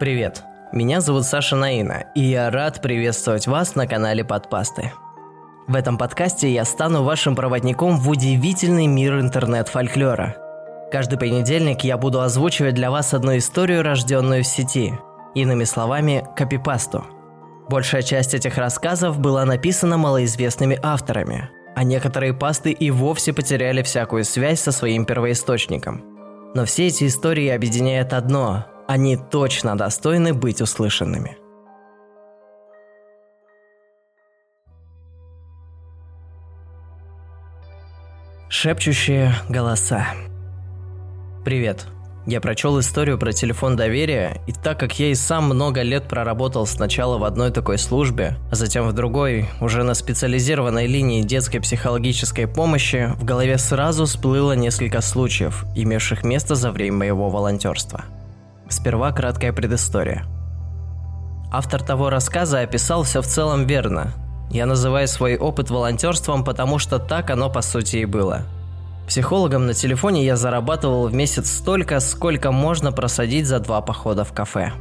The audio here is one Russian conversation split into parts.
Привет, меня зовут Саша Наина, и я рад приветствовать вас на канале Подпасты. В этом подкасте я стану вашим проводником в удивительный мир интернет-фольклора. Каждый понедельник я буду озвучивать для вас одну историю, рожденную в сети. Иными словами, копипасту. Большая часть этих рассказов была написана малоизвестными авторами, а некоторые пасты и вовсе потеряли всякую связь со своим первоисточником. Но все эти истории объединяет одно – они точно достойны быть услышанными. Шепчущие голоса. Привет. Я прочел историю про телефон доверия, и так как я и сам много лет проработал сначала в одной такой службе, а затем в другой, уже на специализированной линии детской психологической помощи, в голове сразу всплыло несколько случаев, имевших место за время моего волонтерства. Сперва краткая предыстория. Автор того рассказа описал все в целом верно. Я называю свой опыт волонтерством, потому что так оно по сути и было – Психологом на телефоне я зарабатывал в месяц столько, сколько можно просадить за два похода в кафе.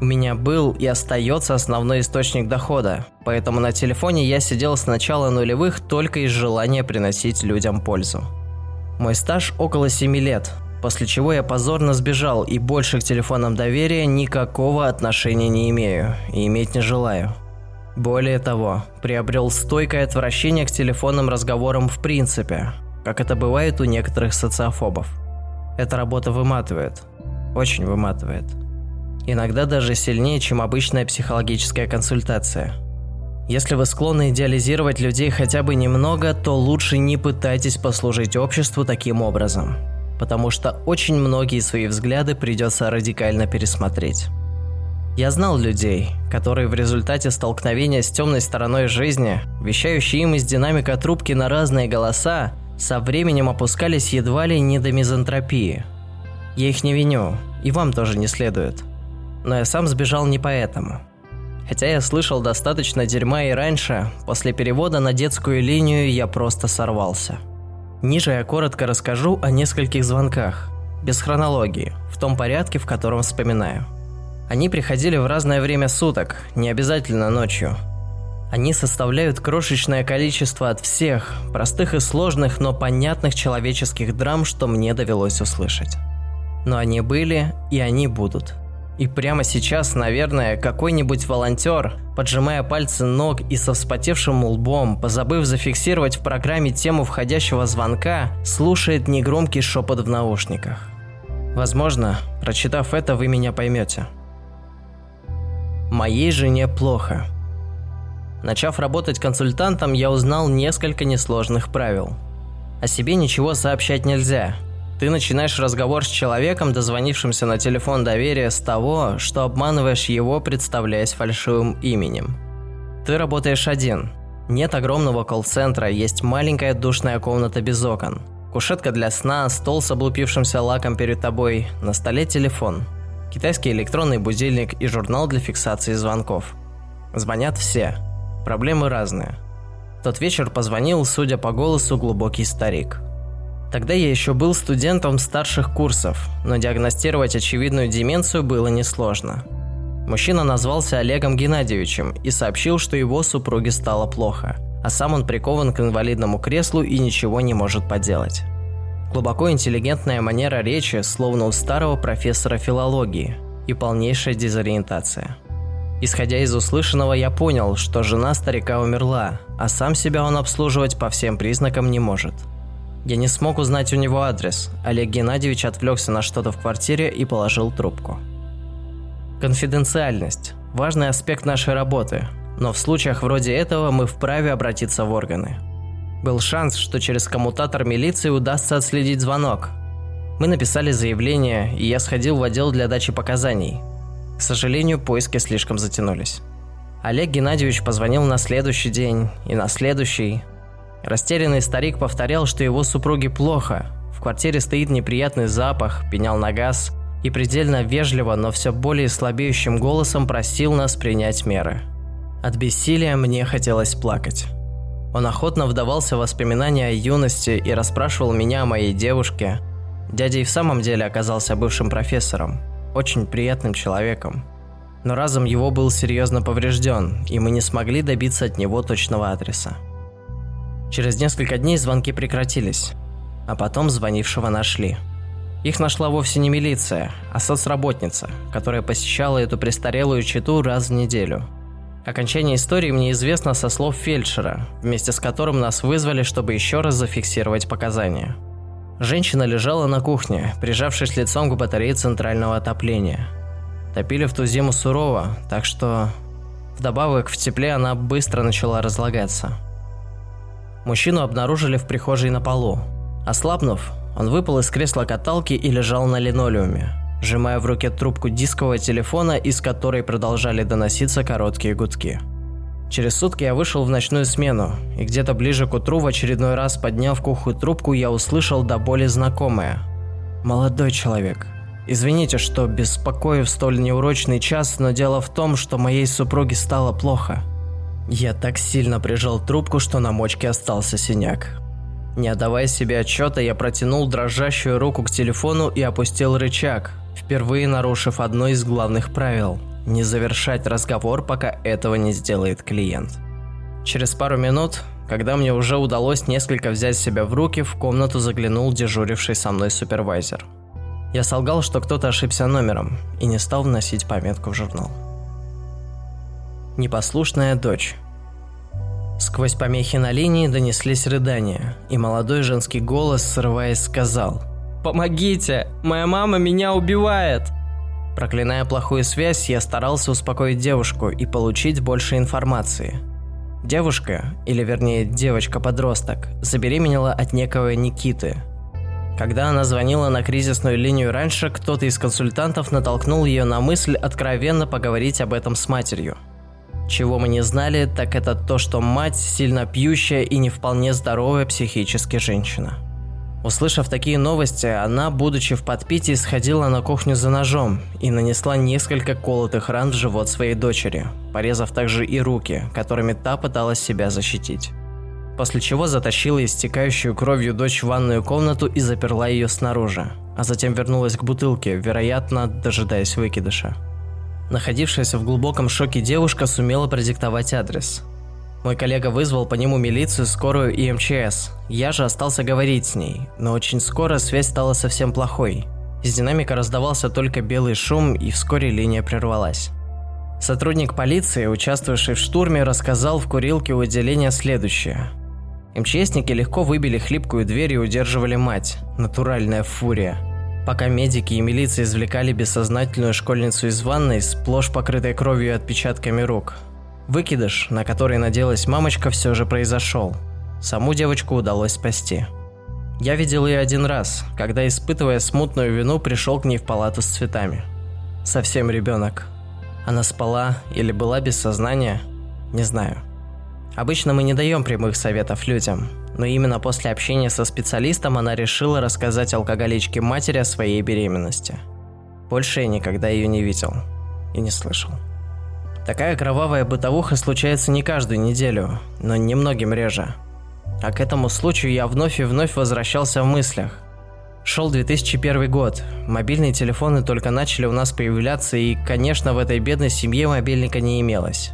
У меня был и остается основной источник дохода, поэтому на телефоне я сидел с начала нулевых только из желания приносить людям пользу. Мой стаж около 7 лет, после чего я позорно сбежал и больше к телефонам доверия никакого отношения не имею и иметь не желаю. Более того, приобрел стойкое отвращение к телефонным разговорам в принципе – как это бывает у некоторых социофобов. Эта работа выматывает. Очень выматывает. Иногда даже сильнее, чем обычная психологическая консультация. Если вы склонны идеализировать людей хотя бы немного, то лучше не пытайтесь послужить обществу таким образом. Потому что очень многие свои взгляды придется радикально пересмотреть. Я знал людей, которые в результате столкновения с темной стороной жизни, вещающие им из динамика трубки на разные голоса, со временем опускались едва ли не до мизантропии. Я их не виню, и вам тоже не следует. Но я сам сбежал не поэтому. Хотя я слышал достаточно дерьма и раньше, после перевода на детскую линию я просто сорвался. Ниже я коротко расскажу о нескольких звонках, без хронологии, в том порядке, в котором вспоминаю. Они приходили в разное время суток, не обязательно ночью – они составляют крошечное количество от всех, простых и сложных, но понятных человеческих драм, что мне довелось услышать. Но они были, и они будут. И прямо сейчас, наверное, какой-нибудь волонтер, поджимая пальцы ног и со вспотевшим лбом, позабыв зафиксировать в программе тему входящего звонка, слушает негромкий шепот в наушниках. Возможно, прочитав это, вы меня поймете. Моей жене плохо – Начав работать консультантом, я узнал несколько несложных правил. О себе ничего сообщать нельзя. Ты начинаешь разговор с человеком, дозвонившимся на телефон доверия, с того, что обманываешь его, представляясь фальшивым именем. Ты работаешь один. Нет огромного колл-центра, есть маленькая душная комната без окон. Кушетка для сна, стол с облупившимся лаком перед тобой, на столе телефон. Китайский электронный будильник и журнал для фиксации звонков. Звонят все – Проблемы разные. тот вечер позвонил, судя по голосу, глубокий старик. Тогда я еще был студентом старших курсов, но диагностировать очевидную деменцию было несложно. Мужчина назвался Олегом Геннадьевичем и сообщил, что его супруге стало плохо, а сам он прикован к инвалидному креслу и ничего не может поделать. Глубоко интеллигентная манера речи, словно у старого профессора филологии, и полнейшая дезориентация – Исходя из услышанного, я понял, что жена старика умерла, а сам себя он обслуживать по всем признакам не может. Я не смог узнать у него адрес. Олег Геннадьевич отвлекся на что-то в квартире и положил трубку. Конфиденциальность – важный аспект нашей работы, но в случаях вроде этого мы вправе обратиться в органы. Был шанс, что через коммутатор милиции удастся отследить звонок. Мы написали заявление, и я сходил в отдел для дачи показаний – к сожалению, поиски слишком затянулись. Олег Геннадьевич позвонил на следующий день и на следующий. Растерянный старик повторял, что его супруге плохо. В квартире стоит неприятный запах, пенял на газ и предельно вежливо, но все более слабеющим голосом просил нас принять меры. От бессилия мне хотелось плакать. Он охотно вдавался в воспоминания о юности и расспрашивал меня о моей девушке. Дядя и в самом деле оказался бывшим профессором. очень приятным человеком. Но разум его был серьезно поврежден, и мы не смогли добиться от него точного адреса. Через несколько дней звонки прекратились, а потом звонившего нашли. Их нашла вовсе не милиция, а соцработница, которая посещала эту престарелую читу раз в неделю. Окончание истории мне известно со слов фельдшера, вместе с которым нас вызвали, чтобы еще раз зафиксировать показания. Женщина лежала на кухне, прижавшись лицом к батарее центрального отопления. Топили в ту зиму сурово, так что вдобавок в тепле она быстро начала разлагаться – Мужчину обнаружили в прихожей на полу. Ослабнув, он выпал из кресла каталки и лежал на линолеуме, сжимая в руке трубку дискового телефона, из которой продолжали доноситься короткие гудки. Через сутки я вышел в ночную смену, и где-то ближе к утру, в очередной раз подняв кухую трубку, я услышал до боли знакомое. «Молодой человек, извините, что беспокою в столь неурочный час, но дело в том, что моей супруге стало плохо. Я так сильно прижал трубку, что на мочке остался синяк. Не отдавая себе отчета, я протянул дрожащую руку к телефону и опустил рычаг, впервые нарушив одно из главных правил – не завершать разговор, пока этого не сделает клиент. Через пару минут, когда мне уже удалось несколько взять себя в руки, в комнату заглянул дежуривший со мной супервайзер. Я солгал, что кто-то ошибся номером, и не стал вносить пометку в журнал. Непослушная дочь. Сквозь помехи на линии донеслись рыдания, и молодой женский голос, срываясь, сказал «Помогите! Моя мама меня убивает!» Проклиная плохую связь, я старался успокоить девушку и получить больше информации. Девушка, или вернее девочка-подросток, забеременела от некого Никиты. Когда она звонила на кризисную линию раньше, кто-то из консультантов натолкнул ее на мысль откровенно поговорить об этом с матерью – чего мы не знали, так это то, что мать сильно пьющая и не вполне здоровая психически женщина. Услышав такие новости, она, будучи в подпитии, сходила на кухню за ножом и нанесла несколько колотых ран в живот своей дочери, порезав также и руки, которыми та пыталась себя защитить. После чего затащила истекающую кровью дочь в ванную комнату и заперла ее снаружи, а затем вернулась к бутылке, вероятно, дожидаясь выкидыша. Находившаяся в глубоком шоке девушка сумела продиктовать адрес. Мой коллега вызвал по нему милицию, скорую и МЧС. Я же остался говорить с ней, но очень скоро связь стала совсем плохой. Из динамика раздавался только белый шум, и вскоре линия прервалась. Сотрудник полиции, участвовавший в штурме, рассказал в курилке у отделения следующее. МЧСники легко выбили хлипкую дверь и удерживали мать. Натуральная фурия. Пока медики и милиция извлекали бессознательную школьницу из ванной, сплошь покрытой кровью и отпечатками рук. Выкидыш, на который надеялась мамочка, все же произошел. Саму девочку удалось спасти. Я видел ее один раз, когда, испытывая смутную вину, пришел к ней в палату с цветами. Совсем ребенок. Она спала или была без сознания, не знаю. Обычно мы не даем прямых советов людям, но именно после общения со специалистом она решила рассказать алкоголичке матери о своей беременности. Больше я никогда ее не видел и не слышал. Такая кровавая бытовуха случается не каждую неделю, но немногим реже. А к этому случаю я вновь и вновь возвращался в мыслях. Шел 2001 год, мобильные телефоны только начали у нас появляться, и, конечно, в этой бедной семье мобильника не имелось.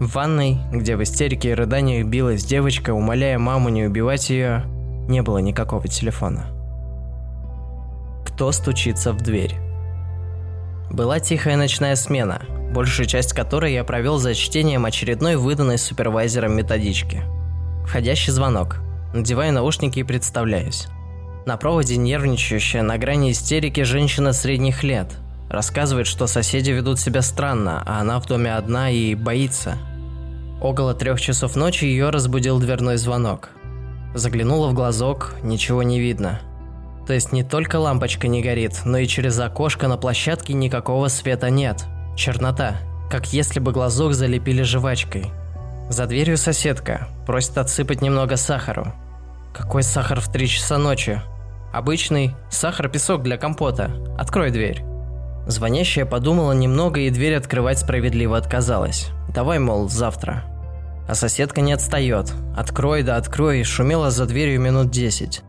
В ванной, где в истерике и рыданиях билась девочка, умоляя маму не убивать ее, не было никакого телефона. Кто стучится в дверь? Была тихая ночная смена, большую часть которой я провел за чтением очередной выданной супервайзером методички. Входящий звонок. Надеваю наушники и представляюсь. На проводе нервничающая на грани истерики женщина средних лет. Рассказывает, что соседи ведут себя странно, а она в доме одна и боится – Около трех часов ночи ее разбудил дверной звонок. Заглянула в глазок, ничего не видно. То есть не только лампочка не горит, но и через окошко на площадке никакого света нет. Чернота, как если бы глазок залепили жвачкой. За дверью соседка, просит отсыпать немного сахару. Какой сахар в три часа ночи? Обычный сахар-песок для компота. Открой дверь. Звонящая подумала немного и дверь открывать справедливо отказалась. Давай, мол, завтра. А соседка не отстает. Открой да открой, шумела за дверью минут десять.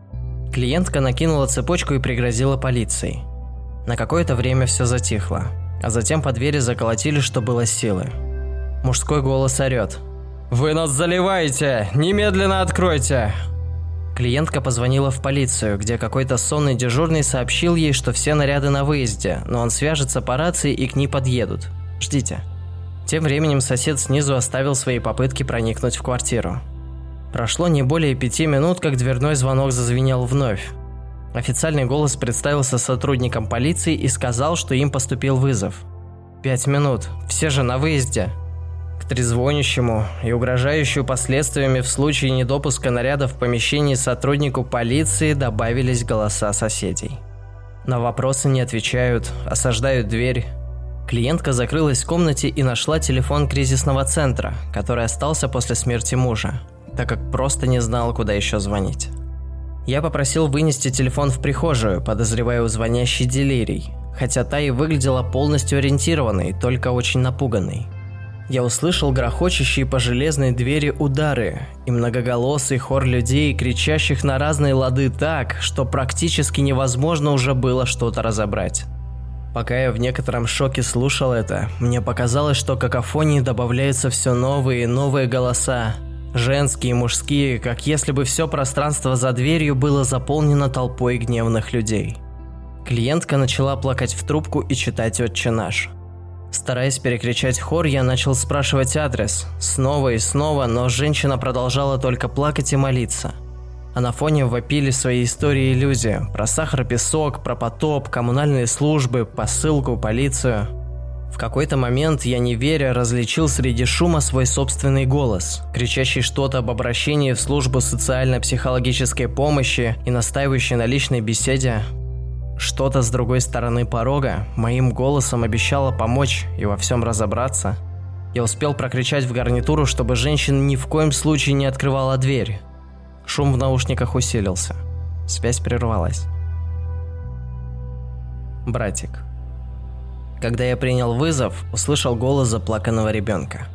Клиентка накинула цепочку и пригрозила полицией. На какое-то время все затихло, а затем по двери заколотили, что было силы. Мужской голос орёт. «Вы нас заливаете! Немедленно откройте!» Клиентка позвонила в полицию, где какой-то сонный дежурный сообщил ей, что все наряды на выезде, но он свяжется по рации и к ней подъедут. Ждите. Тем временем сосед снизу оставил свои попытки проникнуть в квартиру. Прошло не более пяти минут, как дверной звонок зазвенел вновь. Официальный голос представился сотрудникам полиции и сказал, что им поступил вызов. Пять минут. Все же на выезде. Трезвонящему и угрожающую последствиями в случае недопуска наряда в помещении сотруднику полиции добавились голоса соседей. На вопросы не отвечают, осаждают дверь. Клиентка закрылась в комнате и нашла телефон кризисного центра, который остался после смерти мужа, так как просто не знал, куда еще звонить. Я попросил вынести телефон в прихожую, подозревая у звонящей делирий, хотя та и выглядела полностью ориентированной, только очень напуганной – я услышал грохочущие по железной двери удары и многоголосый хор людей, кричащих на разные лады так, что практически невозможно уже было что-то разобрать. Пока я в некотором шоке слушал это, мне показалось, что к какофонии добавляются все новые и новые голоса. Женские и мужские, как если бы все пространство за дверью было заполнено толпой гневных людей. Клиентка начала плакать в трубку и читать «Отче наш». Стараясь перекричать хор, я начал спрашивать адрес. Снова и снова, но женщина продолжала только плакать и молиться. А на фоне вопили свои истории иллюзии. Про сахар-песок, про потоп, коммунальные службы, посылку, полицию. В какой-то момент я, не веря, различил среди шума свой собственный голос, кричащий что-то об обращении в службу социально-психологической помощи и настаивающий на личной беседе что-то с другой стороны порога моим голосом обещало помочь и во всем разобраться. Я успел прокричать в гарнитуру, чтобы женщина ни в коем случае не открывала дверь. Шум в наушниках усилился. Связь прервалась. Братик. Когда я принял вызов, услышал голос заплаканного ребенка.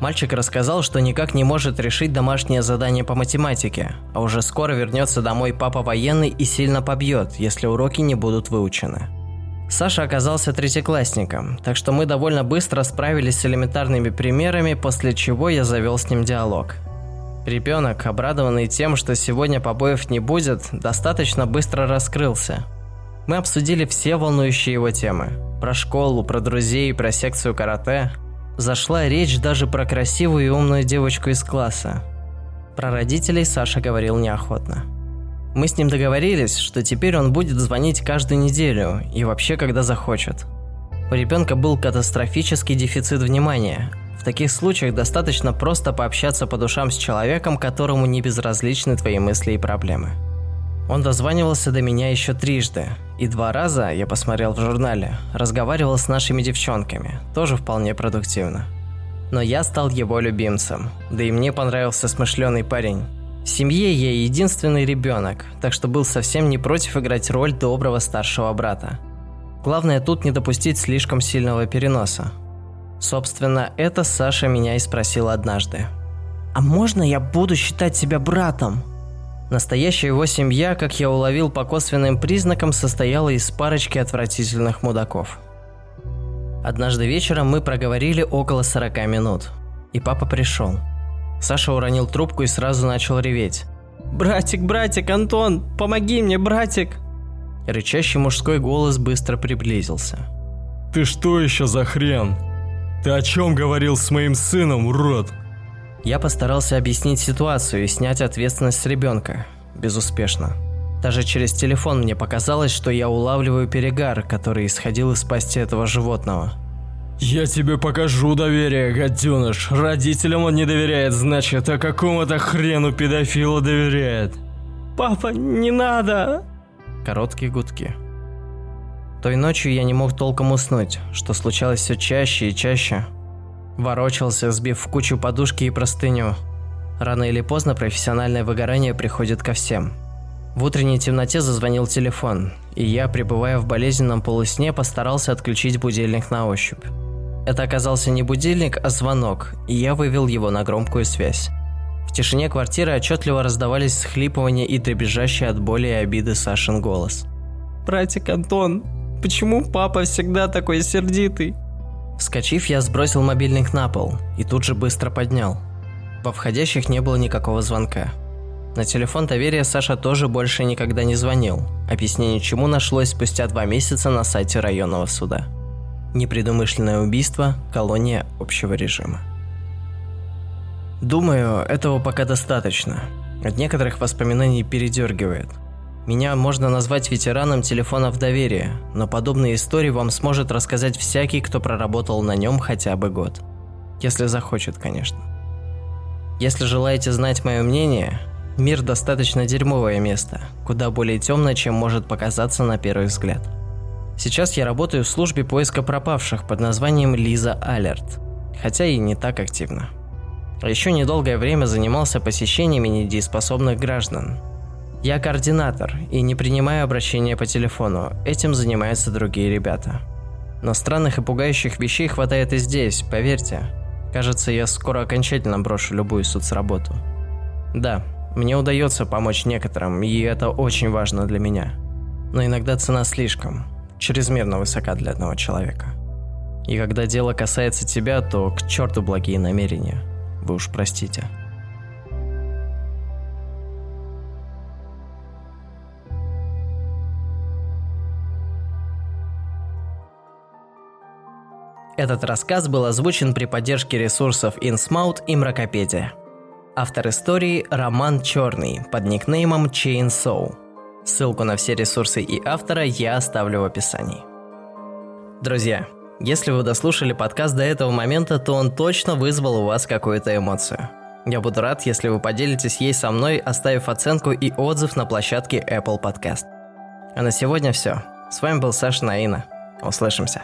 Мальчик рассказал, что никак не может решить домашнее задание по математике, а уже скоро вернется домой папа военный и сильно побьет, если уроки не будут выучены. Саша оказался третьеклассником, так что мы довольно быстро справились с элементарными примерами, после чего я завел с ним диалог. Ребенок, обрадованный тем, что сегодня побоев не будет, достаточно быстро раскрылся. Мы обсудили все волнующие его темы. Про школу, про друзей, про секцию карате – Зашла речь даже про красивую и умную девочку из класса. Про родителей Саша говорил неохотно. Мы с ним договорились, что теперь он будет звонить каждую неделю и вообще когда захочет. У ребенка был катастрофический дефицит внимания. В таких случаях достаточно просто пообщаться по душам с человеком, которому не безразличны твои мысли и проблемы. Он дозванивался до меня еще трижды, и два раза, я посмотрел в журнале, разговаривал с нашими девчонками, тоже вполне продуктивно. Но я стал его любимцем, да и мне понравился смышленый парень. В семье я единственный ребенок, так что был совсем не против играть роль доброго старшего брата. Главное тут не допустить слишком сильного переноса. Собственно, это Саша меня и спросил однажды. «А можно я буду считать себя братом?» Настоящая его семья, как я уловил по косвенным признакам, состояла из парочки отвратительных мудаков. Однажды вечером мы проговорили около 40 минут. И папа пришел. Саша уронил трубку и сразу начал реветь. «Братик, братик, Антон, помоги мне, братик!» Рычащий мужской голос быстро приблизился. «Ты что еще за хрен? Ты о чем говорил с моим сыном, урод?» Я постарался объяснить ситуацию и снять ответственность с ребенка. Безуспешно. Даже через телефон мне показалось, что я улавливаю перегар, который исходил из пасти этого животного. «Я тебе покажу доверие, гаденыш. Родителям он не доверяет, значит, а какому-то хрену педофилу доверяет». «Папа, не надо!» Короткие гудки. Той ночью я не мог толком уснуть, что случалось все чаще и чаще – Ворочался, сбив в кучу подушки и простыню. Рано или поздно профессиональное выгорание приходит ко всем. В утренней темноте зазвонил телефон, и я, пребывая в болезненном полусне, постарался отключить будильник на ощупь. Это оказался не будильник, а звонок, и я вывел его на громкую связь. В тишине квартиры отчетливо раздавались схлипывания и дребезжащий от боли и обиды Сашин голос. «Братик Антон, Почему папа всегда такой сердитый? Вскочив, я сбросил мобильник на пол и тут же быстро поднял. Во входящих не было никакого звонка. На телефон доверия Саша тоже больше никогда не звонил. Объяснение чему нашлось спустя два месяца на сайте районного суда. Непредумышленное убийство, колония общего режима. Думаю, этого пока достаточно. От некоторых воспоминаний передергивает. Меня можно назвать ветераном телефонов доверия, но подобные истории вам сможет рассказать всякий, кто проработал на нем хотя бы год. Если захочет, конечно. Если желаете знать мое мнение, мир достаточно дерьмовое место, куда более темное, чем может показаться на первый взгляд. Сейчас я работаю в службе поиска пропавших под названием Лиза Алерт, хотя и не так активно. Еще недолгое время занимался посещениями недееспособных граждан. Я координатор и не принимаю обращения по телефону, этим занимаются другие ребята. Но странных и пугающих вещей хватает и здесь, поверьте. Кажется, я скоро окончательно брошу любую соцработу. Да, мне удается помочь некоторым, и это очень важно для меня. Но иногда цена слишком, чрезмерно высока для одного человека. И когда дело касается тебя, то к черту благие намерения – вы уж простите. Этот рассказ был озвучен при поддержке ресурсов InSmout и Мракопедия. Автор истории – Роман Черный под никнеймом Chainsaw. Ссылку на все ресурсы и автора я оставлю в описании. Друзья, если вы дослушали подкаст до этого момента, то он точно вызвал у вас какую-то эмоцию. Я буду рад, если вы поделитесь ей со мной, оставив оценку и отзыв на площадке Apple Podcast. А на сегодня все. С вами был Саша Наина. Услышимся.